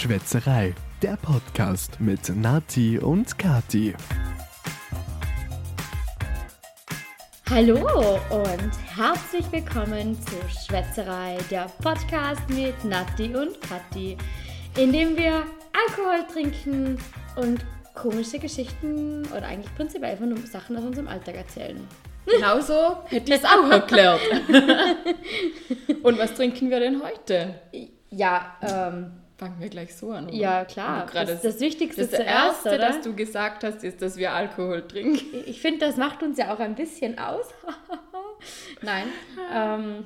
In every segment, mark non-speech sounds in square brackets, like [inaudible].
Schwätzerei, der Podcast mit Nati und Kati. Hallo und herzlich willkommen zu Schwätzerei, der Podcast mit Nati und Kathi, in dem wir Alkohol trinken und komische Geschichten oder eigentlich prinzipiell einfach nur Sachen aus unserem Alltag erzählen. Genauso hätte ich es auch erklärt. [laughs] und was trinken wir denn heute? Ja, ähm, Fangen wir gleich so an. Oder? ja klar. Das, das Wichtigste Das zuerst, Erste, oder? das du gesagt hast, ist, dass wir Alkohol trinken. ich finde, das macht uns ja auch ein bisschen aus. [laughs] Nein. Ähm,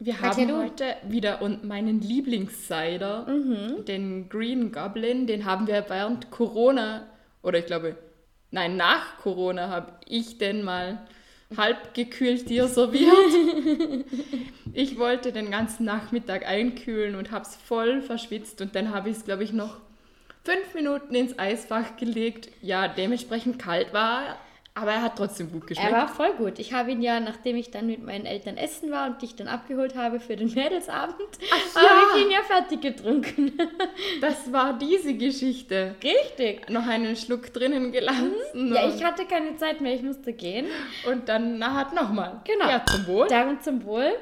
Wir haben du? heute wieder und meinen Lieblingscider, Mhm. den Green Goblin, den haben wir während Corona, oder ich glaube, nein, nach Corona habe ich den mal halb gekühlt dir serviert. ich wollte den ganzen Nachmittag einkühlen und habe es voll verschwitzt und dann habe ich es, glaube ich, noch fünf Minuten ins Eisfach gelegt. Ja, dementsprechend kalt war er, aber er hat trotzdem gut geschmeckt. er war voll gut. Ich habe ihn ja, nachdem ich dann mit meinen Eltern essen war und dich dann abgeholt habe für den [laughs] Mädelsabend, [laughs] habe ja. ich ihn ja fertig getrunken. [laughs] das war diese Geschichte. Richtig. noch einen Schluck drinnen gelassen. Ja, und, ich hatte keine Zeit mehr, ich musste gehen. und dann nachher nochmal. Genau. Ja, zum Wohl. Darum zum Wohl.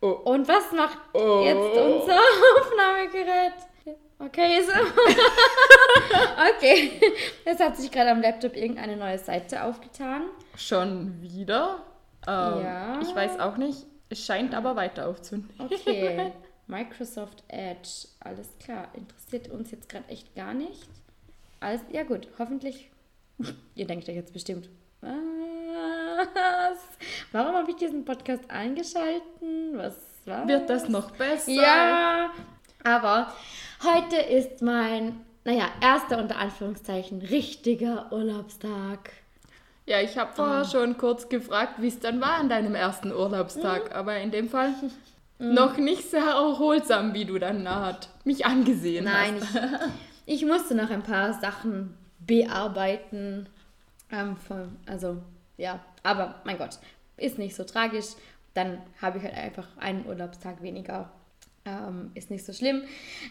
Oh. Und was macht Oh. jetzt unser Aufnahmegerät? Okay, so. [laughs] okay. Es hat sich gerade am Laptop irgendeine neue Seite aufgetan. Schon wieder? Ähm, Ja. Ich weiß auch nicht. Es scheint aber weiter aufzunehmen. Okay. [laughs] Microsoft Edge. Alles klar. Interessiert uns jetzt gerade echt gar nicht. Alles, ja gut, hoffentlich. Ihr denkt euch jetzt bestimmt. Was? Warum habe ich diesen Podcast eingeschalten? Was war? Wird das noch besser? Ja, aber heute ist mein, naja, erster unter Anführungszeichen richtiger Urlaubstag. Ja, ich habe vorher schon kurz gefragt, wie es dann war an deinem ersten Mhm. Urlaubstag. Aber in dem Fall noch nicht sehr erholsam, wie du dann nachher mich angesehen Nein, hast. ich, ich musste noch ein paar Sachen bearbeiten. Ähm, von, also, ja, aber mein Gott, ist nicht so tragisch. Dann habe ich halt einfach einen Urlaubstag weniger. Ähm, ist nicht so schlimm.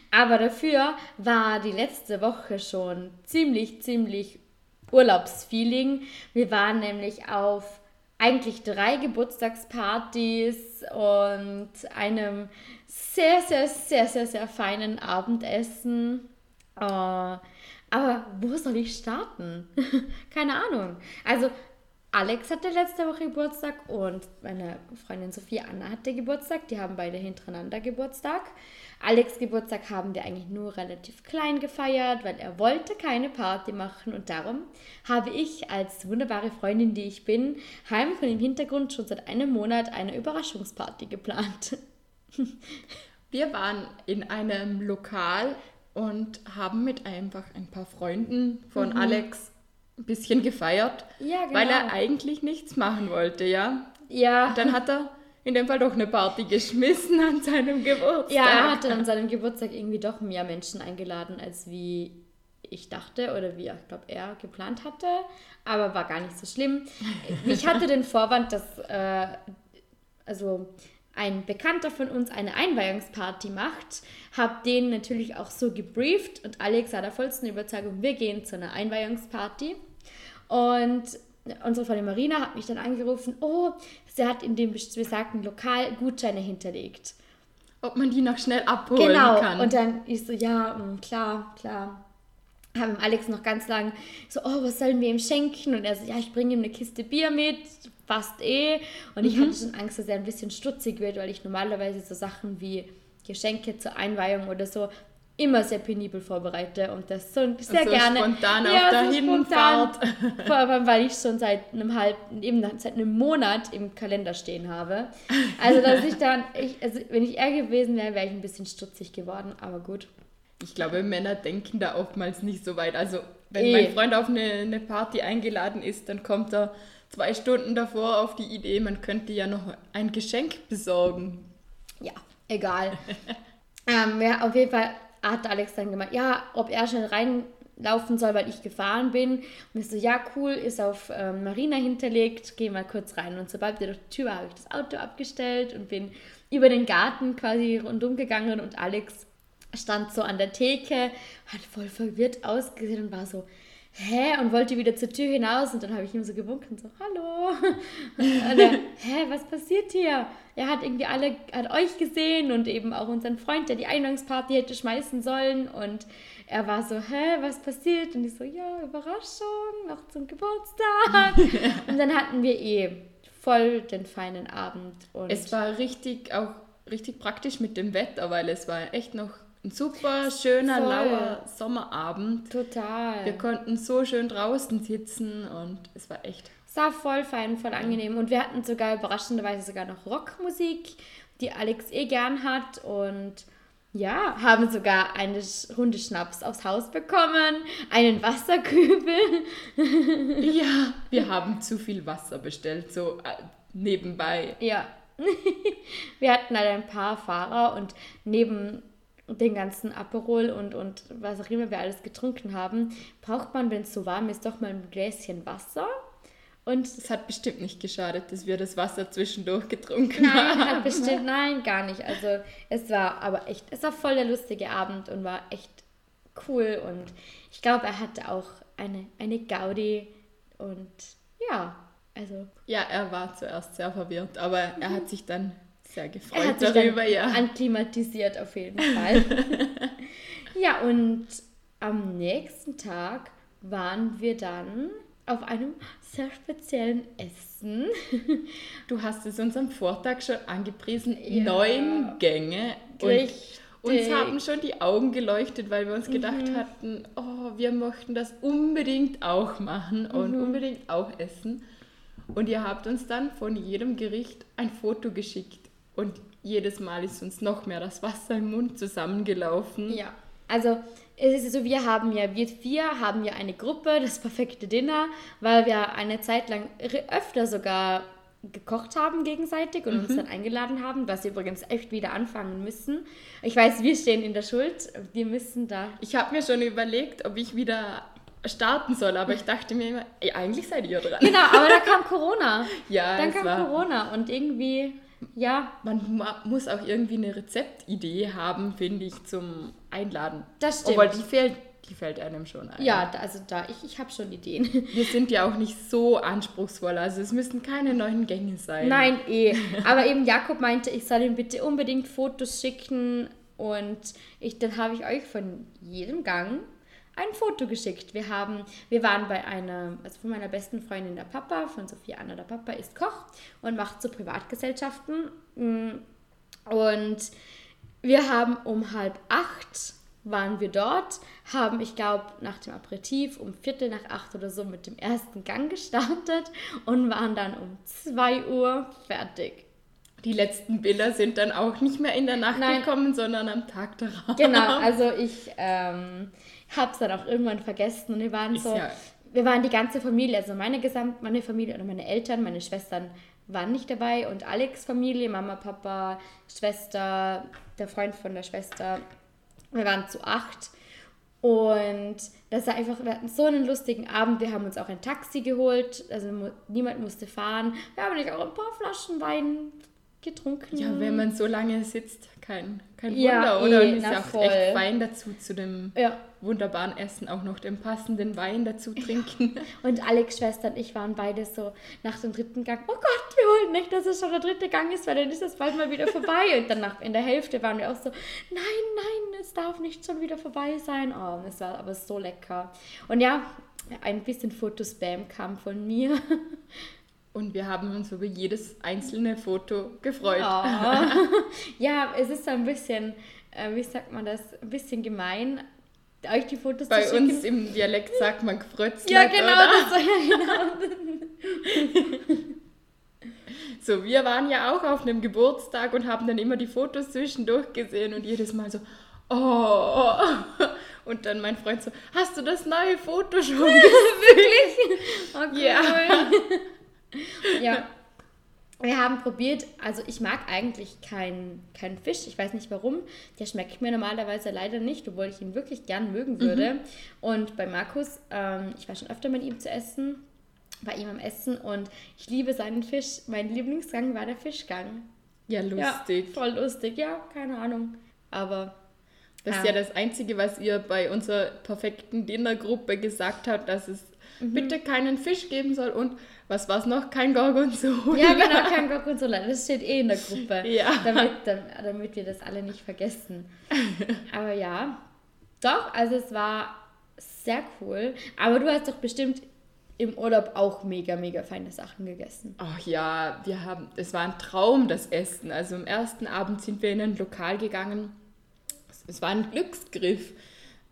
Aber dafür war die letzte Woche schon ziemlich, ziemlich Urlaubsfeeling. Wir waren nämlich auf eigentlich drei Geburtstagspartys und einem sehr, sehr, sehr, sehr, sehr feinen Abendessen. Äh, aber wo soll ich starten? [laughs] Keine Ahnung. Also Alex hatte letzte Woche Geburtstag und meine Freundin Sophie Anna hatte Geburtstag. Die haben beide hintereinander Geburtstag. Alex Geburtstag haben wir eigentlich nur relativ klein gefeiert, weil er wollte keine Party machen und darum habe ich als wunderbare Freundin, die ich bin, heim von dem Hintergrund schon seit einem Monat eine Überraschungsparty geplant. [laughs] Wir waren in einem Lokal und haben mit einfach ein paar Freunden von Alex ein bisschen gefeiert. Ja, genau. weil er eigentlich nichts machen wollte, ja. Ja, Dann hat er in dem Fall doch eine Party geschmissen an seinem Geburtstag. Ja, er hatte an seinem Geburtstag irgendwie doch mehr Menschen eingeladen, als wie ich dachte oder wie ich glaube er geplant hatte. Aber war gar nicht so schlimm. Ich hatte den Vorwand, dass äh, also ein Bekannter von uns eine Einweihungsparty macht, habe den natürlich auch so gebrieft und Alex war der vollsten Überzeugung, wir gehen zu einer Einweihungsparty. Und unsere Freundin Marina hat mich dann angerufen, oh, sie hat in dem besagten Lokal Gutscheine hinterlegt. Ob man die noch schnell abholen Genau. kann. Und dann ich so, ja, mm, klar, klar. Haben Alex noch ganz lang so, oh, was sollen wir ihm schenken? Und er so, ja, ich bringe ihm eine Kiste Bier mit, passt eh. Und ich hatte schon Angst, dass er ein bisschen stutzig wird, weil ich normalerweise so Sachen wie Geschenke zur Einweihung oder so immer sehr penibel vorbereite und das so sehr so gerne. spontan auf der Hinfahrt. spontan. [laughs] Vor allem, weil ich schon seit einem halben, eben seit einem Monat im Kalender stehen habe. Also, dass ich dann, ich, also wenn ich er gewesen wäre, wäre ich ein bisschen stutzig geworden, aber gut. Ich glaube, Männer denken da oftmals nicht so weit. Also, wenn Eh. mein Freund auf eine, eine Party eingeladen ist, dann kommt er zwei Stunden davor auf die Idee, man könnte ja noch ein Geschenk besorgen. Ja, egal. [laughs] ähm, ja, auf jeden Fall hat Alex dann gemeint, ja, ob er schnell reinlaufen soll, weil ich gefahren bin. Und ich so, ja, cool, ist auf ähm, Marina hinterlegt, geh mal kurz rein. Und sobald wir durch die Tür war, habe ich das Auto abgestellt und bin über den Garten quasi rundum gegangen und Alex stand so an der Theke, hat voll verwirrt ausgesehen und war so, hä? Und wollte wieder zur Tür hinaus und dann habe ich ihm so gewunken, so, hallo. [laughs] Und er, hä, was passiert hier? Er hat irgendwie alle, hat euch gesehen und eben auch unseren Freund, der die Eingangsparty hätte schmeißen sollen und er war so, hä, was passiert? Und ich so, ja, Überraschung, noch zum Geburtstag. [laughs] und dann hatten wir eh voll den feinen Abend. Und Es war richtig, auch richtig praktisch mit dem Wetter, weil es war echt noch ein super schöner, Voll. lauer Sommerabend. total. Wir konnten so schön draußen sitzen und es war echt. Es war voll fein, voll angenehm. Und wir hatten sogar überraschenderweise sogar noch Rockmusik, die Alex eh gern hat. Und ja, haben sogar eine Sch- Runde Schnaps aufs Haus bekommen, einen Wasserkübel. [laughs] Ja, wir haben zu viel Wasser bestellt, so äh, nebenbei. Ja. [laughs] wir hatten halt ein paar Fahrer und neben den ganzen Aperol und, und was auch immer wir alles getrunken haben, braucht man, wenn es so warm ist, doch mal ein Gläschen Wasser. Und Es hat bestimmt nicht geschadet, dass wir das Wasser zwischendurch getrunken Nein, haben. hat bestimmt, [laughs] nein, gar nicht. Also es war aber echt, es war voll der lustige Abend und war echt cool und ich glaube, er hatte auch eine, eine Gaudi und ja, also Ja, er war zuerst sehr verwirrt, aber er hat sich dann sehr er gefreut hat sich darüber, dann ja. anklimatisiert auf jeden [laughs] Fall. ja, und am nächsten Tag waren wir dann auf einem sehr speziellen Essen. [laughs] Du hast es uns am Vortag schon angepriesen, Ja. neun Gänge. Und Richtig. uns haben schon die Augen geleuchtet, weil wir uns gedacht Mhm. hatten, oh, wir möchten das unbedingt auch machen und Mhm. unbedingt auch essen. Und ihr habt uns dann von jedem Gericht ein Foto geschickt. Und jedes Mal ist uns noch mehr das Wasser im Mund zusammengelaufen. Ja, also es ist so, wir haben ja, wir vier haben ja eine Gruppe, das perfekte Dinner, weil wir eine Zeit lang öfter sogar gekocht haben gegenseitig und uns dann eingeladen haben, was wir übrigens echt wieder anfangen müssen. Ich weiß, wir stehen in der Schuld, wir müssen da. Ich habe mir schon überlegt, ob ich wieder starten soll, aber ich dachte mir immer, ey, eigentlich seid ihr dran. Genau, aber da kam [laughs] Corona. Ja, Dann kam war, Corona und irgendwie, ja, man ma- muss auch irgendwie eine Rezeptidee haben, finde ich, zum Einladen. das stimmt. Obwohl, die fehlt, die fällt einem schon ein. ja, da- also da, ich, ich habe schon Ideen. [laughs] Wir sind ja auch nicht so anspruchsvoll, also es müssen keine neuen Gänge sein. Nein, eh. [laughs] Aber eben Jakob meinte, ich soll ihm bitte unbedingt Fotos schicken und ich, dann habe ich euch von jedem Gang ein Foto geschickt. Wir haben, wir waren bei einer, also von meiner besten Freundin der Papa, von Sophia Anna der Papa, ist Koch und macht so Privatgesellschaften. Mm, Und wir haben um halb acht waren wir dort, haben, ich glaube, nach dem Aperitif um Viertel nach acht oder so mit dem ersten Gang gestartet und waren dann um zwei Uhr fertig. Die letzten Bilder sind dann auch nicht mehr in der Nacht Nein. gekommen, sondern am Tag darauf. Genau, [laughs] also ich ähm, habe es dann auch irgendwann vergessen und wir waren Ist so, ja- wir waren die ganze Familie, also meine gesamt, meine Familie oder meine Eltern, meine Schwestern waren nicht dabei und Alex Familie, Mama, Papa, Schwester, der Freund von der Schwester, wir waren zu acht und das war einfach, wir hatten so einen lustigen Abend, wir haben uns auch ein Taxi geholt, also niemand musste fahren, wir haben nicht auch ein paar Flaschen Wein getrunken. Ja, wenn man so lange sitzt, kein, kein Ja, Wunder, oder? eh, Und ist na ja auch voll. echt fein dazu, zu dem ja. wunderbaren Essen auch noch den passenden Wein dazu trinken. [laughs] Und Alex Schwester und ich waren beide so nach dem dritten Gang, oh Gott, wir wollen nicht, dass es schon der dritte Gang ist, weil dann ist es bald mal wieder vorbei. Und dann nach, in der Hälfte waren wir auch so, nein, nein, es darf nicht schon wieder vorbei sein. Oh, es war aber so lecker. Und ja, ein bisschen Fotospam kam von mir. [laughs] Und wir haben uns über jedes einzelne Foto gefreut. Oh. [laughs] ja, es ist so ein bisschen, äh, wie sagt man das, ein bisschen gemein, euch die Fotos Bei zu schicken. uns im Dialekt sagt man gefrötzelt, ja, genau, das [laughs] ja genau. So, wir waren ja auch auf einem Geburtstag und haben dann immer die Fotos zwischendurch gesehen und jedes Mal so, oh. Und dann mein Freund so, hast du das neue Foto schon [laughs] gesehen? Wirklich? Okay. Ja. Ja. [laughs] Wir haben probiert, also ich mag eigentlich keinen kein Fisch, ich weiß nicht warum. Der schmeckt mir normalerweise leider nicht, obwohl ich ihn wirklich gern mögen würde. Und bei Markus, ähm, ich war schon öfter mit ihm zu essen, bei ihm am Essen und ich liebe seinen Fisch. Mein Lieblingsgang war der Fischgang. Ja, lustig. Ja, voll lustig, ja, keine Ahnung. Aber Das ist Ah. ja das Einzige, was ihr bei unserer perfekten Dinnergruppe gesagt habt, dass es Mhm. bitte keinen Fisch geben soll und was war es noch? Kein Gorgonzola. Ja, genau, kein Gorgonzola. Das steht eh in der Gruppe. [laughs] Ja. Damit, dam- damit wir das alle nicht vergessen. [laughs] Aber ja, doch, also es war sehr cool. Aber du hast doch bestimmt im Urlaub auch mega, mega feine Sachen gegessen. Ach ja, wir haben, es war ein Traum, das Essen. Also am ersten Abend sind wir in ein Lokal gegangen. Es war ein Glücksgriff.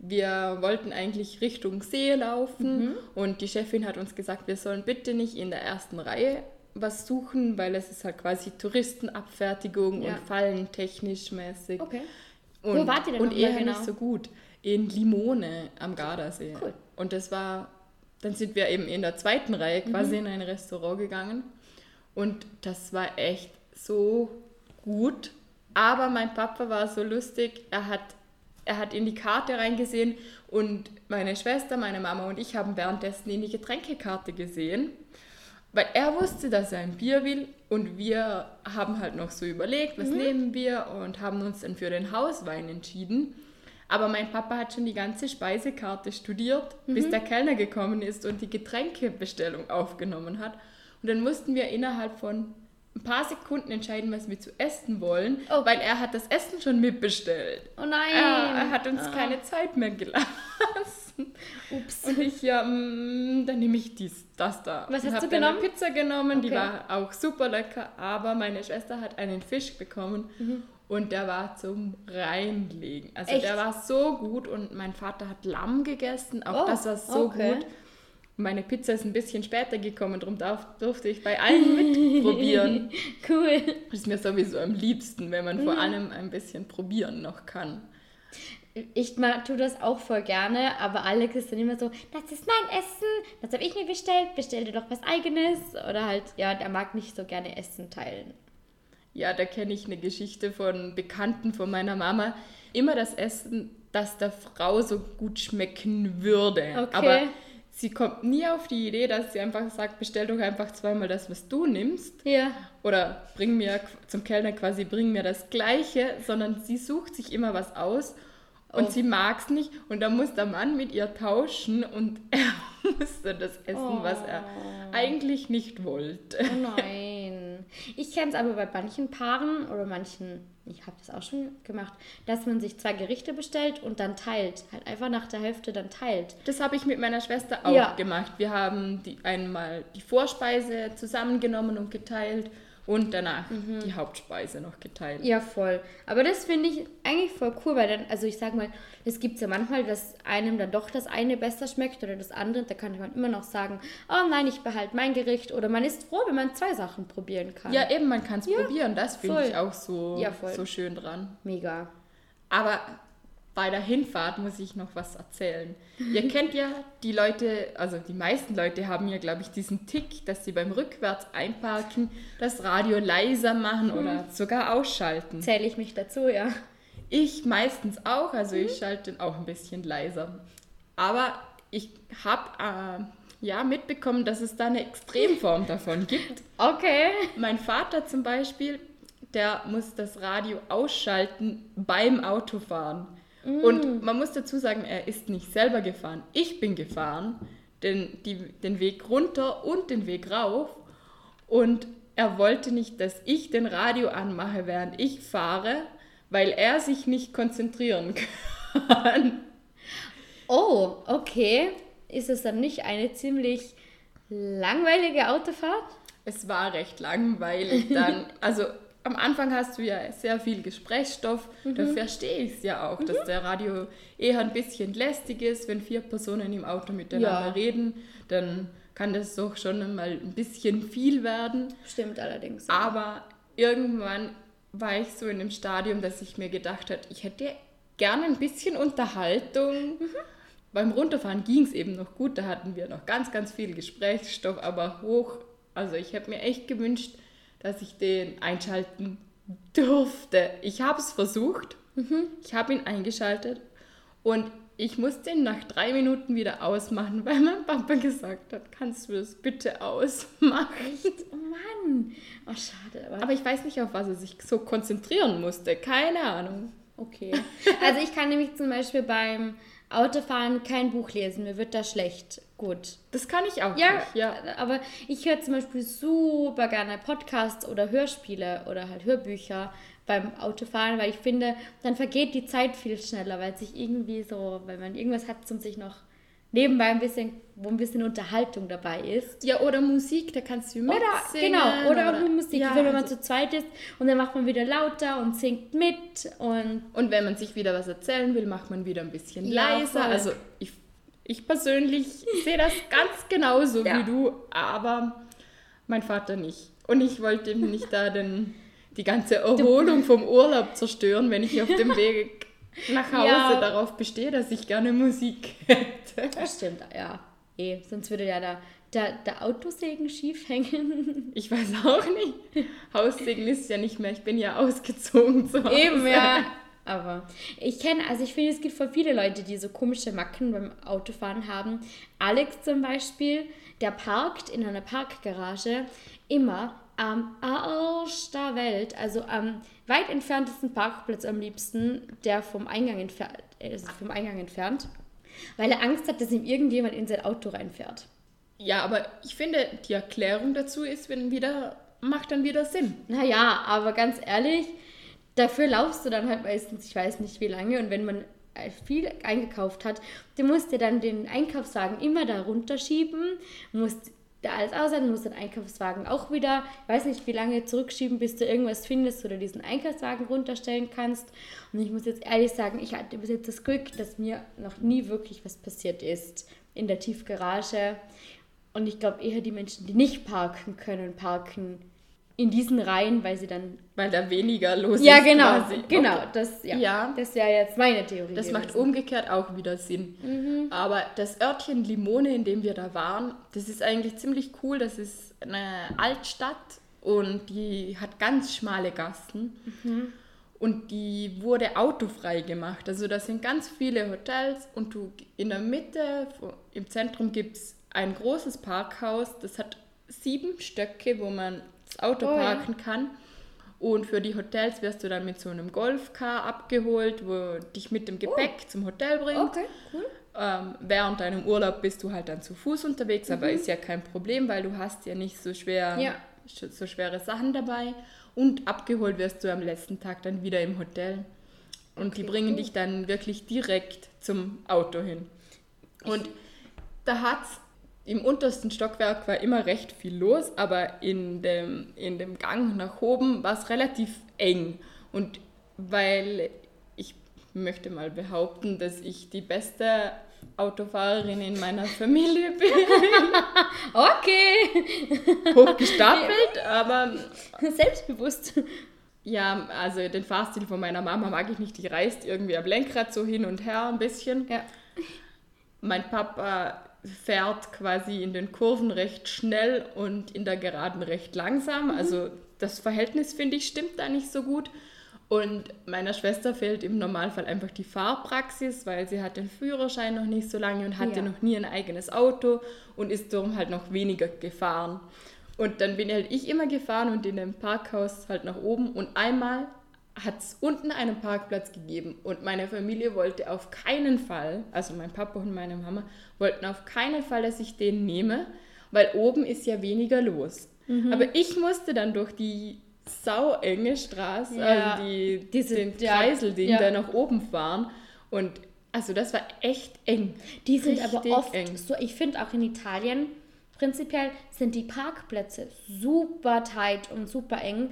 Wir wollten eigentlich Richtung See laufen und die Chefin hat uns gesagt, wir sollen bitte nicht in der ersten Reihe was suchen, weil es ist halt quasi Touristenabfertigung Ja. und Fallen technisch mäßig. Okay. Und, Wo wart ihr denn Und eher genau? nicht so gut. In Limone am Gardasee. Cool. Und das war, dann sind wir eben in der zweiten Reihe Mhm. quasi in ein Restaurant gegangen. Und das war echt so gut. Aber mein Papa war so lustig, er hat, er hat in die Karte reingesehen und meine Schwester, meine Mama und ich haben währenddessen in die Getränkekarte gesehen. Weil er wusste, dass er ein Bier will und wir haben halt noch so überlegt, was nehmen wir und haben uns dann für den Hauswein entschieden. Aber mein Papa hat schon die ganze Speisekarte studiert, bis der Kellner gekommen ist und die Getränkebestellung aufgenommen hat. Und dann mussten wir innerhalb von ein paar Sekunden entscheiden, was wir zu essen wollen, Oh. weil er hat das Essen schon mitbestellt. Oh nein. Er, er hat uns Ah. keine Zeit mehr gelassen. Ups. Und ich, ja, mm, dann nehme ich dies, das da. Was Und hast du dann eine genommen? Pizza genommen, die Okay. war auch super lecker, aber meine Schwester hat einen Fisch bekommen und der war zum Reinlegen. Also Mhm. Echt? der war so gut und mein Vater hat Lamm gegessen, auch Oh, das war so okay. gut. Meine Pizza ist ein bisschen später gekommen, darum darf, durfte ich bei allen mitprobieren. [laughs] Cool. Das ist mir sowieso am liebsten, wenn man vor Mhm. allem ein bisschen probieren noch kann. Ich tue das auch voll gerne, aber Alex ist dann immer so, das ist mein Essen, das habe ich mir bestellt, bestell dir doch was eigenes. Oder halt, ja, der mag nicht so gerne Essen teilen. Ja, da kenne ich eine Geschichte von Bekannten von meiner Mama. Immer das Essen, das der Frau so gut schmecken würde. Okay. Aber sie kommt nie auf die Idee, dass sie einfach sagt, bestell doch einfach zweimal das, was du nimmst. Ja. Oder bring mir zum Kellner quasi, bring mir das Gleiche, sondern sie sucht sich immer was aus und Oh. sie mag es nicht. Und dann muss der Mann mit ihr tauschen und [laughs] er muss dann das essen, was er eigentlich nicht wollte. Oh nein. Ich kenne es aber bei manchen Paaren oder manchen, ich habe das auch schon gemacht, dass man sich zwei Gerichte bestellt und dann teilt. Halt einfach nach der Hälfte dann teilt. Das habe ich mit meiner Schwester auch Ja. gemacht. Wir haben die, einmal die Vorspeise zusammengenommen und geteilt und danach die Hauptspeise noch geteilt. Mhm. Ja, voll. Aber das finde ich eigentlich voll cool, weil dann, also ich sag mal, es gibt ja manchmal, dass einem dann doch das eine besser schmeckt oder das andere. Da kann man immer noch sagen, oh nein, ich behalte mein Gericht. Oder man ist froh, wenn man zwei Sachen probieren kann. Ja, eben, man kann es probieren. Das finde ich auch so, Ja, so schön dran. Mega. Aber bei der Hinfahrt muss ich noch was erzählen. Ihr [laughs] kennt ja die Leute, also die meisten Leute haben ja, glaube ich, diesen Tick, dass sie beim Rückwärts einparken das Radio leiser machen oder sogar ausschalten. Zähle ich mich dazu, ja. Ich meistens auch, also ich schalte den auch ein bisschen leiser. Aber ich habe äh, ja mitbekommen, dass es da eine Extremform davon [laughs] gibt. Okay. Mein Vater zum Beispiel, der muss das Radio ausschalten beim Autofahren. Und man muss dazu sagen, er ist nicht selber gefahren. Ich bin gefahren, den, die, den Weg runter und den Weg rauf. Und er wollte nicht, dass ich den Radio anmache, während ich fahre, weil er sich nicht konzentrieren [laughs] kann. Oh, okay. Ist es dann nicht eine ziemlich langweilige Autofahrt? Es war recht langweilig dann. [laughs] Also am Anfang hast du ja sehr viel Gesprächsstoff. Da verstehe ich es ja auch, dass der Radio eher ein bisschen lästig ist. Wenn vier Personen im Auto miteinander Ja. reden, dann kann das doch schon mal ein bisschen viel werden. Stimmt allerdings. Aber irgendwann war ich so in dem Stadium, dass ich mir gedacht habe, ich hätte gerne ein bisschen Unterhaltung. Beim Runterfahren ging es eben noch gut, da hatten wir noch ganz, ganz viel Gesprächsstoff, aber hoch. Also ich hätte mir echt gewünscht, dass ich den einschalten durfte. Ich habe es versucht, ich habe ihn eingeschaltet und ich musste ihn nach drei Minuten wieder ausmachen, [laughs] weil mein Papa gesagt hat, kannst du das bitte ausmachen? Oh Mann. Oh, schade. Aber, Aber ich weiß nicht, auf was er sich so konzentrieren musste. Keine Ahnung. Okay. Also ich kann nämlich zum Beispiel beim Autofahren kein Buch lesen, mir wird da schlecht. Gut. Das kann ich auch Ja, nicht. Ja. aber ich höre zum Beispiel super gerne Podcasts oder Hörspiele oder halt Hörbücher beim Autofahren, weil ich finde, dann vergeht die Zeit viel schneller, weil sich irgendwie so, weil man irgendwas hat zum sich noch nebenbei ein bisschen, wo ein bisschen Unterhaltung dabei ist. ja, oder Musik, da kannst du Oder, mitsingen. genau, oder, auch mit Musik, Ja, wenn man also- zu zweit ist und dann macht man wieder lauter und singt mit und Und wenn man sich wieder was erzählen will, macht man wieder ein bisschen Ja, leiser. voll. Also ich, ich persönlich sehe das ganz genauso Ja. wie du, aber mein Vater nicht. Und ich wollte ihm nicht da den, die ganze Erholung vom Urlaub zerstören, wenn ich auf dem Weg nach Hause Ja. darauf bestehe, dass ich gerne Musik hätte. das stimmt, ja. Eh, sonst würde ja der, der, der Autosegen schief hängen. Ich weiß auch nicht. Haussegen ist ja nicht mehr, ich bin ja ausgezogen zu Hause. Eben, ja. Aber ich kenne, also ich finde, es gibt voll viele Leute, die so komische Macken beim Autofahren haben. Alex zum Beispiel, der parkt in einer Parkgarage immer am Arsch der Welt, also am weit entferntesten Parkplatz am liebsten, der vom Eingang entfernt, also vom Eingang entfernt, weil er Angst hat, dass ihm irgendjemand in sein Auto reinfährt. Ja, aber ich finde, die Erklärung dazu ist, wenn wieder, macht dann wieder Sinn. Naja, aber ganz ehrlich, dafür laufst du dann halt meistens, ich weiß nicht wie lange, und wenn man äh, viel eingekauft hat, du musst dir dann den Einkaufswagen immer da runterschieben, musst da alles aussetzen, musst den Einkaufswagen auch wieder, ich weiß nicht wie lange zurückschieben, bis du irgendwas findest oder diesen Einkaufswagen runterstellen kannst. Und ich muss jetzt ehrlich sagen, ich hatte bis jetzt das Glück, dass mir noch nie wirklich was passiert ist in der Tiefgarage. Und ich glaube eher die Menschen, die nicht parken können, parken in diesen Reihen, weil sie dann. Weil da weniger los Ja, ist. genau, quasi. genau. Okay. Das, ja, Ja. das wäre jetzt meine Theorie. Das macht gewesen. umgekehrt auch wieder Sinn. Mhm. Aber das Örtchen Limone, in dem wir da waren, das ist eigentlich ziemlich cool. Das ist eine Altstadt und die hat ganz schmale Gassen. Mhm. Und die wurde autofrei gemacht. Also da sind ganz viele Hotels und du in der Mitte, im Zentrum gibt es ein großes Parkhaus. Das hat sieben Stöcke, wo man das Auto Oh ja. parken kann. Und für die Hotels wirst du dann mit so einem Golfcar abgeholt, wo dich mit dem Gepäck zum Hotel bringt. Okay, cool. Ähm, während deinem Urlaub bist du halt dann zu Fuß unterwegs, aber Mhm. ist ja kein Problem, weil du hast ja nicht so schwer Ja. so schwere Sachen dabei. Und abgeholt wirst du am letzten Tag dann wieder im Hotel. Und die Okay, bringen cool. dich dann wirklich direkt zum Auto hin. Und da hat im untersten Stockwerk war immer recht viel los, aber in dem, in dem Gang nach oben war es relativ eng. Und weil ich möchte mal behaupten, dass ich die beste Autofahrerin in meiner [laughs] Familie bin, Okay. hochgestapelt, [laughs] aber Selbstbewusst. ja, also den Fahrstil von meiner Mama mag ich nicht. Die reist irgendwie am Lenkrad so hin und her ein bisschen. Ja. Mein Papa fährt quasi in den Kurven recht schnell und in der Geraden recht langsam. Also das Verhältnis, finde ich, stimmt da nicht so gut. Und meiner Schwester fehlt im Normalfall einfach die Fahrpraxis, weil sie hat den Führerschein noch nicht so lange und hatte Ja. noch nie ein eigenes Auto und ist darum halt noch weniger gefahren. Und dann bin halt ich immer gefahren und in dem Parkhaus halt nach oben und einmal hat es unten einen Parkplatz gegeben und meine Familie wollte auf keinen Fall, also mein Papa und meine Mama, wollten auf keinen Fall, dass ich den nehme, weil oben ist ja weniger los. Mhm. Aber ich musste dann durch die sauenge Straße, Ja. also die, Diese- den ja, Kreiselding ja. da nach oben fahren und also das war echt eng. Die sind aber Richtig oft eng. so, ich finde auch in Italien, prinzipiell sind die Parkplätze super tight und super eng.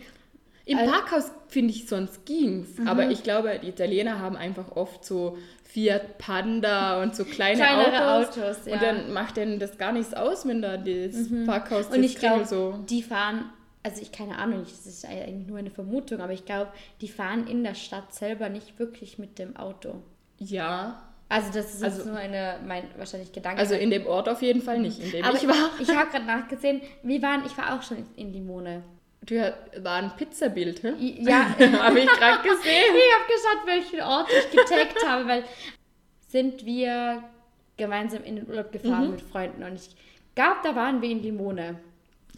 Im Also- Parkhaus finde ich sonst ging's, Mhm. aber ich glaube, die Italiener haben einfach oft so Fiat Panda und so kleine Kleinere Autos, Autos, ja. Mhm. und dann macht denen das gar nichts aus, wenn da das Parkhaus Und ich glaube, so. die fahren, also ich keine Ahnung, das ist eigentlich nur eine Vermutung, aber ich glaube, die fahren in der Stadt selber nicht wirklich mit dem Auto. Ja, Also das ist jetzt Also- nur eine, mein wahrscheinlich Gedanke. also in dem Ort auf jeden Fall nicht, in dem aber ich war. ich habe gerade nachgesehen, wir waren, ich war auch schon in Limone. Du war ein Pizzabild, hä? Ja, [laughs] habe ich gerade gesehen. Ich habe geschaut, welchen Ort ich getaggt habe, weil sind wir gemeinsam in den Urlaub gefahren mit Freunden und ich glaube, da waren wir in Limone.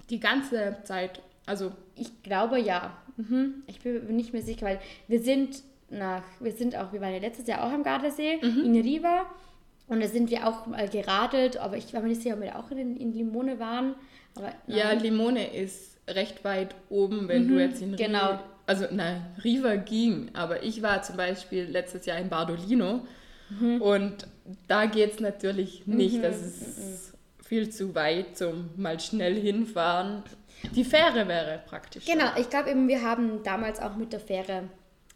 Die ganze Zeit, also Ich glaube ja. Mhm. Ich bin nicht mehr sicher, weil wir sind nach, wir sind auch, wir waren ja letztes Jahr auch am Gardasee, Mhm. in Riva. Und da sind wir auch mal geradelt, aber ich war mir nicht sicher, ob wir da auch in, in Limone waren. Aber Ja. Limone ist recht weit oben, wenn du jetzt in genau. Riva, also nein, Riva ging, aber ich war zum Beispiel letztes Jahr in Bardolino Mhm. und da geht es natürlich nicht, das ist viel zu weit zum mal schnell hinfahren. Die Fähre wäre praktisch. Genau, ich glaube eben, wir haben damals auch mit der Fähre,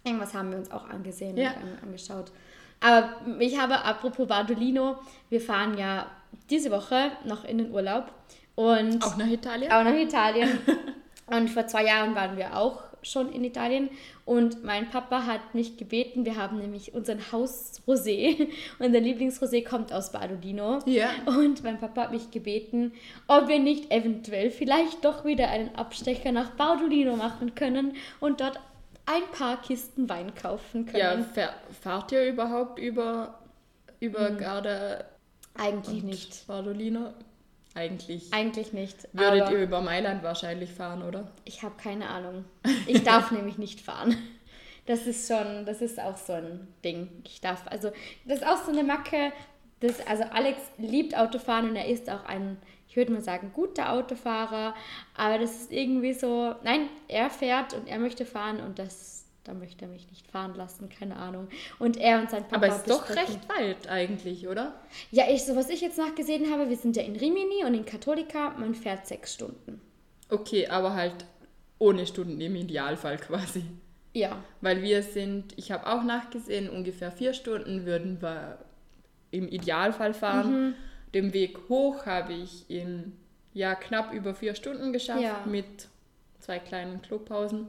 irgendwas haben wir uns auch angesehen Ja. und an, angeschaut. Aber ich habe, apropos Bardolino, wir fahren ja diese Woche noch in den Urlaub und Auch nach Italien? auch nach Italien. [laughs] und vor zwei Jahren waren wir auch schon in Italien und mein Papa hat mich gebeten, wir haben nämlich unseren Haus-Rosé, [laughs] unser Lieblingsrosé kommt aus Bardolino. Ja. Und mein Papa hat mich gebeten, ob wir nicht eventuell vielleicht doch wieder einen Abstecher nach Bardolino machen können und dort ein paar Kisten Wein kaufen Ja, können. fahr, fahrt ihr überhaupt über, über Garda Eigentlich nicht. Bardolino? Eigentlich Eigentlich nicht. würdet ihr über Mailand wahrscheinlich fahren, oder? ich habe keine Ahnung. Ich darf [laughs] nämlich nicht fahren. Das ist schon, das ist auch so ein Ding. Ich darf, also das ist auch so eine Macke. Das, also Alex liebt Autofahren und er ist auch ein, ich würde mal sagen, guter Autofahrer. Aber das ist irgendwie so, nein, er fährt und er möchte fahren und das, da möchte er mich nicht fahren lassen, keine Ahnung. Und er und sein Papa Aber es ist doch recht weit eigentlich, oder? Ja, ich, so was ich jetzt nachgesehen habe, wir sind ja in Rimini und in Katholika, man fährt sechs Stunden. Okay, aber halt ohne Stunden im Idealfall quasi. Ja, Weil wir sind, ich habe auch nachgesehen, ungefähr vier Stunden würden wir im Idealfall fahren. Mhm. Den Weg hoch habe ich in ja knapp über vier Stunden geschafft Ja. Mhm. mit zwei kleinen Klopausen.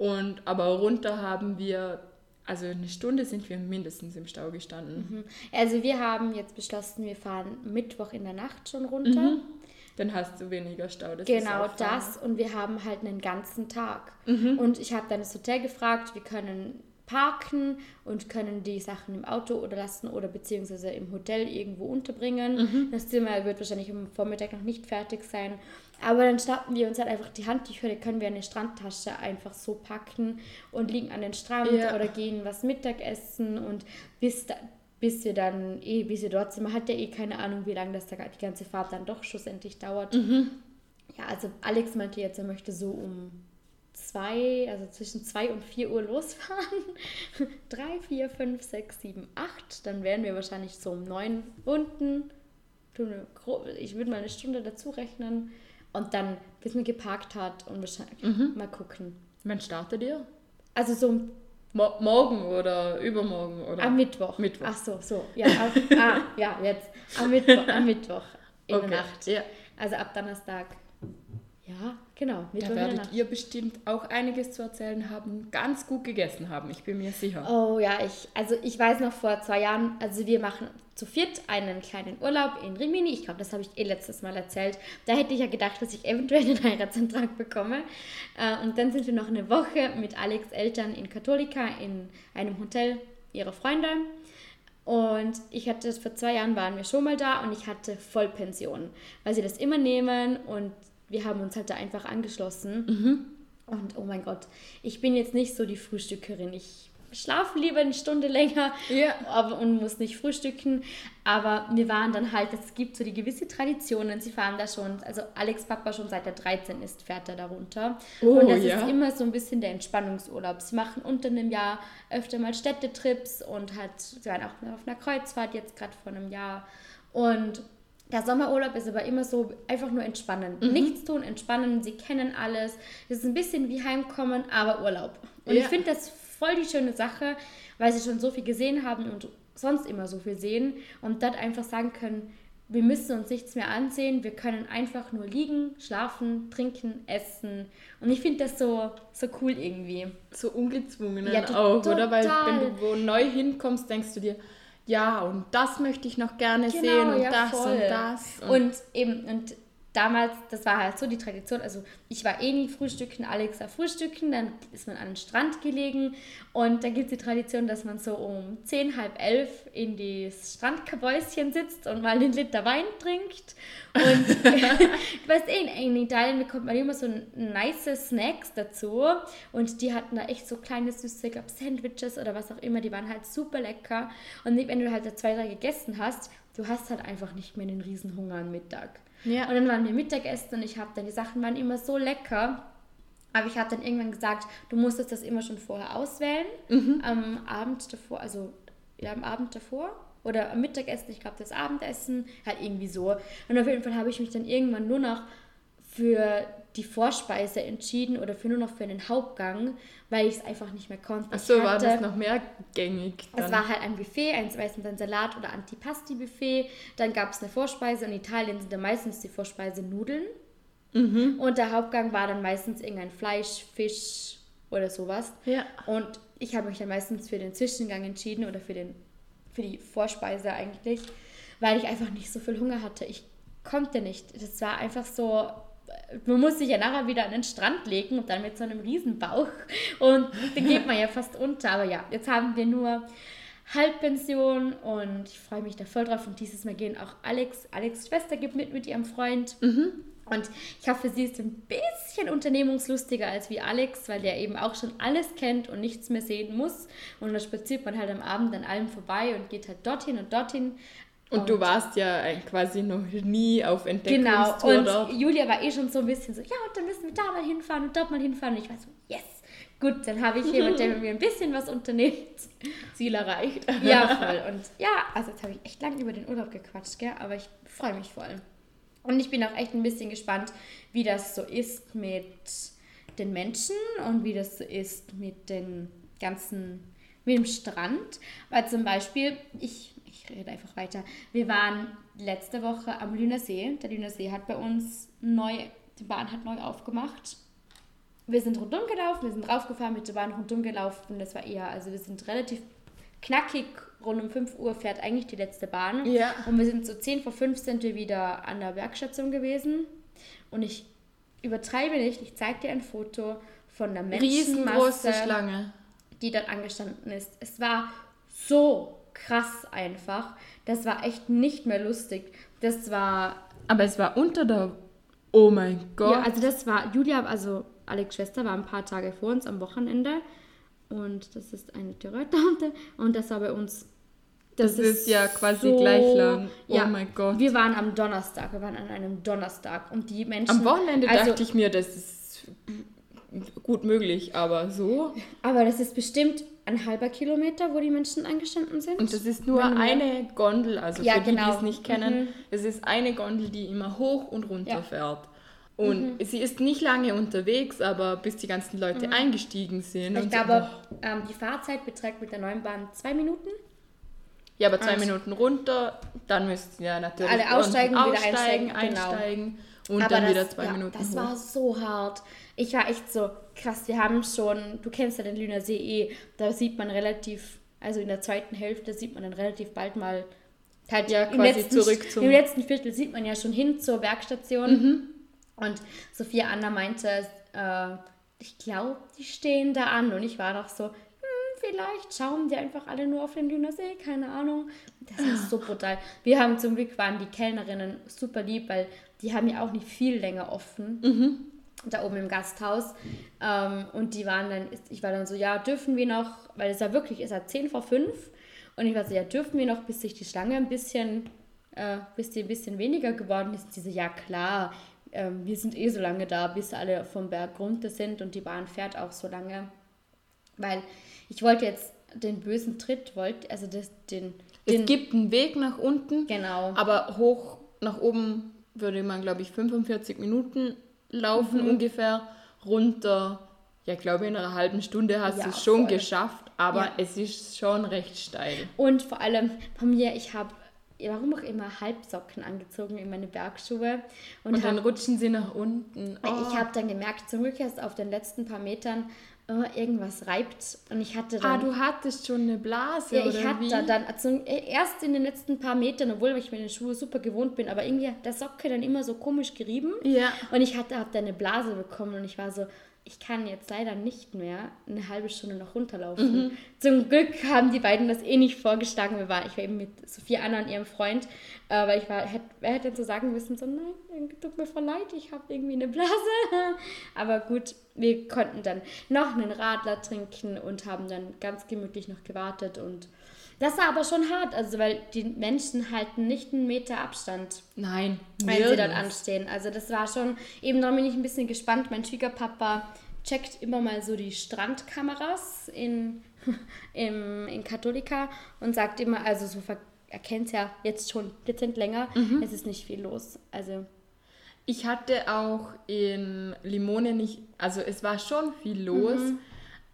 Und aber runter haben wir, also eine Stunde sind wir mindestens im Stau gestanden. Also wir haben jetzt beschlossen, wir fahren Mittwoch in der Nacht schon runter. Dann hast du weniger Stau. Das Genau das und wir haben halt einen ganzen Tag. Mhm. Und ich habe dann das Hotel gefragt, wir können parken und können die Sachen im Auto oder lassen oder beziehungsweise im Hotel irgendwo unterbringen. Mhm. Das Zimmer wird wahrscheinlich am Vormittag noch nicht fertig sein. Aber dann schnappen wir uns halt einfach die Handtücher, da können wir eine Strandtasche einfach so packen und liegen an den Strand Ja. oder gehen was Mittagessen und bis, da, bis wir dann eh, bis wir dort sind. Man hat ja eh keine Ahnung, wie lange das da die ganze Fahrt dann doch schlussendlich dauert. Ja, also Alex meinte jetzt, er möchte so um zwei, also zwischen zwei und vier Uhr losfahren. [laughs] Drei, vier, fünf, sechs, sieben, acht. Dann wären wir wahrscheinlich so um neun unten. Ich würde mal eine Stunde dazu rechnen. Und dann, bis man geparkt hat und wahrscheinlich mal gucken. Wann startet ihr? Also so Mo morgen oder übermorgen oder? am Mittwoch. Mittwoch. Ach so, so. Ja, am, ah, ja, jetzt. Am Mittwoch, am Mittwoch in Okay, der Nacht. ja. Also ab Donnerstag. Ja, genau. Da werdet ihr bestimmt auch einiges zu erzählen haben, ganz gut gegessen haben, ich bin mir sicher. Oh ja, ich, also ich weiß noch vor zwei Jahren, also wir machen zu viert einen kleinen Urlaub in Rimini. Ich glaube, das habe ich eh letztes Mal erzählt. Da hätte ich ja gedacht, dass ich eventuell einen Heiratsantrag bekomme. Äh, Und dann sind wir noch eine Woche mit Alex Eltern in Katholika in einem Hotel ihrer Freunde. Und ich hatte, vor zwei Jahren waren wir schon mal da und ich hatte Vollpension, weil sie das immer nehmen und wir haben uns halt da einfach angeschlossen. Und oh mein Gott, ich bin jetzt nicht so die Frühstückerin. Ich schlafe lieber eine Stunde länger Ja. aber, und muss nicht frühstücken. Aber wir waren dann halt, es gibt so die gewisse Traditionen. Sie fahren da schon, also Alex Papa schon seit er 13 ist, fährt er darunter. Oh, und das ja. ist immer so ein bisschen der Entspannungsurlaub. Sie machen unter einem Jahr öfter mal Städtetrips und hat, sie waren auch auf einer Kreuzfahrt jetzt gerade vor einem Jahr. Und der Sommerurlaub ist aber immer so einfach nur entspannen. Mhm. Nichts tun, entspannen. Sie kennen alles. Das ist ein bisschen wie Heimkommen, aber Urlaub. Und Ja. ich finde das voll die schöne Sache, weil sie schon so viel gesehen haben und sonst immer so viel sehen und dort einfach sagen können, wir müssen uns nichts mehr ansehen, wir können einfach nur liegen, schlafen, trinken, essen. Und ich finde das so, so cool irgendwie. So ungezwungen Ja, auch, oder? Weil wenn du wo neu hinkommst, denkst du dir, ja, und das möchte ich noch gerne sehen und das und das. Und eben, und damals, das war halt so die Tradition, also ich war eh nie frühstücken, Alex war frühstücken, dann ist man an den Strand gelegen und da gibt es die Tradition, dass man so um 10, halb elf in das Strandkabäuschen sitzt und mal einen Liter Wein trinkt und [laughs] [laughs] du weißt eh, in Italien bekommt man immer so nice Snacks dazu und die hatten da echt so kleine süße, ich glaube Sandwiches oder was auch immer, die waren halt super lecker und wenn du halt zwei, drei gegessen hast, du hast halt einfach nicht mehr den Riesenhunger am Mittag. Ja. Und dann waren wir Mittagessen und ich habe dann, die Sachen waren immer so lecker. Aber ich habe dann irgendwann gesagt, du musstest das immer schon vorher auswählen. Mhm. Am Abend davor, also ja, am Abend davor oder am Mittagessen, ich glaube das Abendessen, halt irgendwie so. Und auf jeden Fall habe ich mich dann irgendwann nur noch für die Vorspeise entschieden oder für nur noch für einen Hauptgang, weil ich es einfach nicht mehr konnte. Ach so, war das noch mehr gängig? Dann. Es war halt ein Buffet, ein meistens ein Salat- oder Antipasti-Buffet. Dann gab es eine Vorspeise. In Italien sind dann meistens die Vorspeise Nudeln. Mhm. Und der Hauptgang war dann meistens irgendein Fleisch, Fisch oder sowas. Ja. Und ich habe mich dann meistens für den Zwischengang entschieden oder für, den, für die Vorspeise eigentlich, weil ich einfach nicht so viel Hunger hatte. Ich konnte nicht. Das war einfach so man muss sich ja nachher wieder an den Strand legen und dann mit so einem Riesenbauch und dann geht man ja fast unter. Aber ja, jetzt haben wir nur Halbpension und ich freue mich da voll drauf. Und dieses Mal gehen auch Alex, Alex Schwester gibt mit mit ihrem Freund. Mhm. Und ich hoffe, sie ist ein bisschen unternehmungslustiger als wie Alex, weil der eben auch schon alles kennt und nichts mehr sehen muss. Und da spaziert man halt am Abend an allem vorbei und geht halt dorthin und dortin. Und, und, du warst ja quasi noch nie auf Entdeckungstour Genau, und dort. Julia war eh schon so ein bisschen so, ja, und dann müssen wir da mal hinfahren und dort mal hinfahren. Und ich war so, yes, gut, dann habe ich jemanden, der [laughs] mit mir ein bisschen was unternimmt. Ziel erreicht. Ja, [laughs] voll. Und ja, also jetzt habe ich echt lange über den Urlaub gequatscht, gell? aber ich freue mich voll. Und ich bin auch echt ein bisschen gespannt, wie das so ist mit den Menschen und wie das so ist mit den ganzen, mit dem Strand. Weil zum Beispiel, ich ich rede einfach weiter. Wir waren letzte Woche am Lüner See. Der Lüner See hat bei uns neu, die Bahn hat neu aufgemacht. Wir sind rundum gelaufen, wir sind raufgefahren, mit der Bahn rundum gelaufen. Das war eher, also wir sind relativ knackig. Rund um 5 Uhr fährt eigentlich die letzte Bahn. Ja. Und wir sind so 10 vor 5 sind wir wieder an der Werkstation gewesen. Und ich übertreibe nicht, ich zeige dir ein Foto von der Menschenmasse, Schlange. die dort angestanden ist. Es war so krass einfach. Das war echt nicht mehr lustig. Das war. Aber es war unter der. Oh mein Gott. Ja, also das war. Julia, also Alex Schwester war ein paar Tage vor uns am Wochenende. Und das ist eine Therapeutin. Und das war bei uns. Das, das ist, ist, ja quasi so, gleich lang. Oh ja, mein Gott. Wir waren am Donnerstag. Wir waren an einem Donnerstag. Und die Menschen. Am Wochenende also, dachte ich mir, das ist gut möglich, aber so. Aber das ist bestimmt ein halber Kilometer, wo die Menschen angestanden sind. Und das ist nur eine Gondel, also ja, für die, genau. die es nicht kennen, mhm. es ist eine Gondel, die immer hoch und runter ja. fährt. Und mhm. sie ist nicht lange unterwegs, aber bis die ganzen Leute mhm. eingestiegen sind. Ich glaube, ähm, die Fahrzeit beträgt mit der neuen Bahn zwei Minuten. Ja, aber zwei und Minuten runter, dann müssten ja natürlich alle aussteigen, wieder einsteigen, einsteigen genau. und aber dann das, wieder zwei ja, Minuten Das hoch. war so hart. Ich war echt so, krass, wir haben schon, du kennst ja den Lüner See eh, da sieht man relativ, also in der zweiten Hälfte sieht man dann relativ bald mal halt ja, im, letzten, zurück zum im letzten Viertel sieht man ja schon hin zur Werkstation. Mhm. Und Sophia Anna meinte, äh, ich glaube, die stehen da an. Und ich war noch so, vielleicht schauen die einfach alle nur auf den Lüner See, keine Ahnung. Das ist so brutal. Wir haben zum Glück waren die Kellnerinnen super lieb, weil die haben ja auch nicht viel länger offen. Mhm da oben im Gasthaus. Ähm, und die waren dann, ich war dann so, ja, dürfen wir noch, weil es ja wirklich ist, ja 10 vor 5. Und ich war so, ja, dürfen wir noch, bis sich die Schlange ein bisschen, äh, bis die ein bisschen weniger geworden ist. Diese, ja klar, äh, wir sind eh so lange da, bis alle vom Berg runter sind und die Bahn fährt auch so lange. Weil ich wollte jetzt den bösen Tritt, wollte, also das, den, den... Es gibt einen Weg nach unten. Genau. Aber hoch nach oben würde man, glaube ich, 45 Minuten laufen mhm. ungefähr runter. Ja, glaube in einer halben Stunde hast ja, du es schon voll. geschafft, aber ja. es ist schon recht steil. Und vor allem bei mir, ich habe warum auch immer Halbsocken angezogen in meine Bergschuhe. Und, und dann hab, rutschen sie nach unten. Oh. Ich habe dann gemerkt, zum Glück erst auf den letzten paar Metern, oh, irgendwas reibt. Und ich hatte dann. Ah, du hattest schon eine Blase, ja, ich oder hatte wie? dann also erst in den letzten paar Metern, obwohl ich meine Schuhe super gewohnt bin, aber irgendwie hat der Socke dann immer so komisch gerieben. Ja. Und ich hatte, hab da eine Blase bekommen und ich war so, ich kann jetzt leider nicht mehr eine halbe Stunde noch runterlaufen. Mhm. Zum Glück haben die beiden das eh nicht vorgeschlagen. Wir waren, ich war eben mit Sophie Anna und ihrem Freund, äh, weil ich war, hätt, wer hätte denn so sagen müssen, so nein, tut mir voll leid, ich habe irgendwie eine Blase. [laughs] Aber gut, wir konnten dann noch einen Radler trinken und haben dann ganz gemütlich noch gewartet und das war aber schon hart, also weil die Menschen halten nicht einen Meter Abstand Nein, wenn sie dort anstehen. Also das war schon, eben darum bin ich ein bisschen gespannt. Mein Schwiegerpapa checkt immer mal so die Strandkameras in, [laughs] im, in Katholika und sagt immer, also so erkennt es ja jetzt schon dezent länger, Mhm. es ist nicht viel los. Also Ich hatte auch in Limone nicht, also es war schon viel los, Mhm.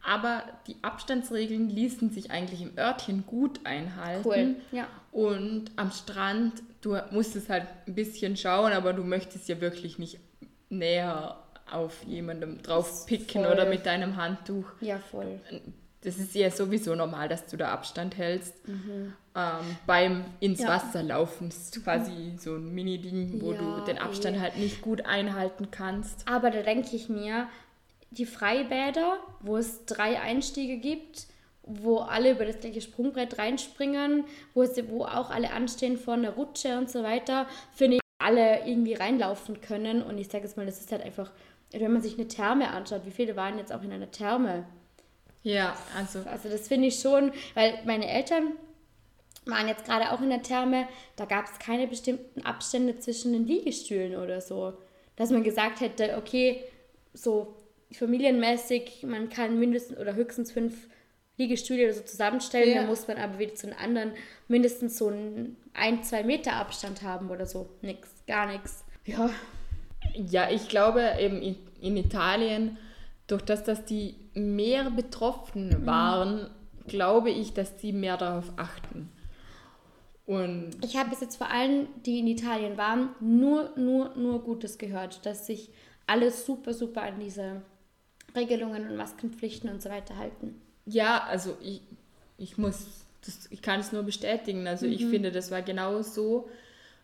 Aber die Abstandsregeln ließen sich eigentlich im Örtchen gut einhalten. cool. Ja. Und am Strand, du musstest halt ein bisschen schauen, aber du möchtest ja wirklich nicht näher auf jemandem drauf picken Voll. oder mit deinem Handtuch. Ja, voll. Das ist ja sowieso normal, dass du da Abstand hältst. Ähm, beim ins Mhm. Ja. Wasser laufen ist quasi so ein Mini-Ding, wo Ja, du den Abstand eh. halt nicht gut einhalten kannst. Aber da denke ich mir, die Freibäder, wo es drei Einstiege gibt, wo alle über das gleiche Sprungbrett reinspringen, wo, es, wo auch alle anstehen vor einer Rutsche und so weiter, finde ich, alle irgendwie reinlaufen können. Und ich sage jetzt mal, das ist halt einfach, wenn man sich eine Therme anschaut, wie viele waren jetzt auch in einer Therme? Ja, also Also das finde ich schon, weil meine Eltern waren jetzt gerade auch in der Therme, da gab es keine bestimmten Abstände zwischen den Liegestühlen oder so. Dass man gesagt hätte, okay, so familienmäßig, man kann mindestens oder höchstens fünf Liegestühle oder so zusammenstellen, Ja. dann muss man aber wieder zu den anderen mindestens so einen ein, zwei Meter Abstand haben oder so. Nix, gar nichts. Ja, Ja, ich glaube eben in, in Italien, durch das, dass die mehr betroffen waren, glaube ich, dass die mehr darauf achten. Und Ich habe bis jetzt vor allem, die in Italien waren, nur, nur, nur Gutes gehört, dass sich alle super, super an diese Regelungen und Maskenpflichten und so weiter halten. ja, also ich, ich muss, das, ich kann es nur bestätigen. Also ich finde, das war genau so.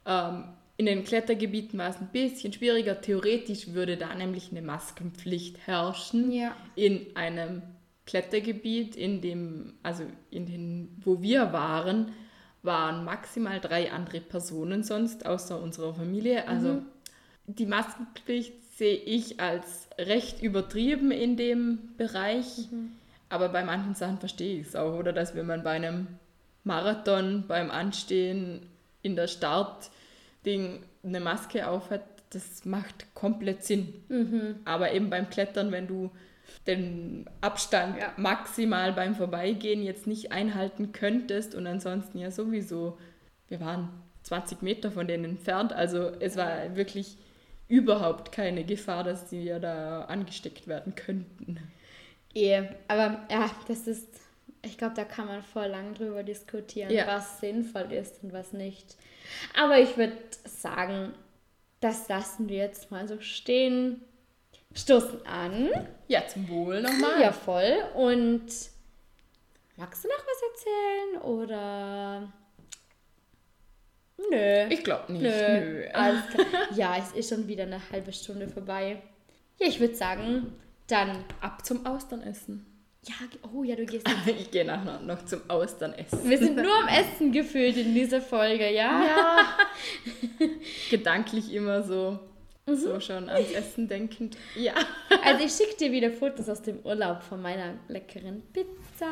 Ähm, in den Klettergebieten war es ein bisschen schwieriger. Theoretisch würde da nämlich eine Maskenpflicht herrschen. Ja. in einem Klettergebiet, in dem, also in den, wo wir waren, waren maximal drei andere Personen sonst, außer unserer Familie. Also die Maskenpflicht sehe ich als recht übertrieben in dem Bereich. Aber bei manchen Sachen verstehe ich es auch. Oder dass wenn man bei einem Marathon beim Anstehen in der Startding eine Maske aufhat, das macht komplett Sinn. Aber eben beim Klettern, wenn du den Abstand Ja. maximal beim Vorbeigehen jetzt nicht einhalten könntest und ansonsten ja sowieso, wir waren 20 Meter von denen entfernt, also es war wirklich überhaupt keine Gefahr, dass sie ja da angesteckt werden könnten. Eh, aber ja, das ist, ich glaube, da kann man voll lang drüber diskutieren, Ja. was sinnvoll ist und was nicht. Aber ich würde sagen, das lassen wir jetzt mal so stehen. Stoßen an. Ja, zum Wohl nochmal. Ja, voll. Und magst du noch was erzählen? Oder. Nö. Ich glaube nicht. Nö. Nö. [laughs] Alles klar. Ja, es ist schon wieder eine halbe Stunde vorbei. Ja, ich würde sagen, dann. Ab zum Austernessen. Ja, oh ja, du gehst. [laughs] Ich gehe nachher noch zum Austernessen. Wir sind [laughs] nur am Essen gefühlt in dieser Folge, ja? Ja. Gedanklich immer so, Mhm. so schon ans Essen denkend. Ja. Also ich schicke dir wieder Fotos aus dem Urlaub von meiner leckeren Pizza.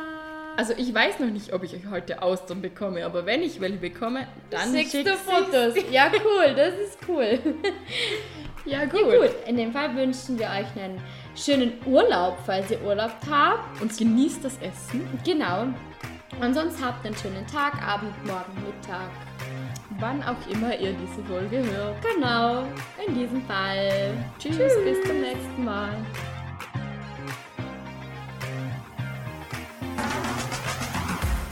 Also ich weiß noch nicht, ob ich euch heute Austern bekomme, aber wenn ich welche bekomme, dann Schickst schick du. Fotos? Ja, cool, das ist cool. [laughs] Ja gut. Ja, gut, in dem Fall wünschen wir euch einen schönen Urlaub, falls ihr Urlaub habt. Und genießt das Essen. Genau. Und sonst habt einen schönen Tag, Abend, Morgen, Mittag. Wann auch immer ihr diese Folge hört. Genau, in diesem Fall. Tschüss, Tschüss. bis zum nächsten Mal.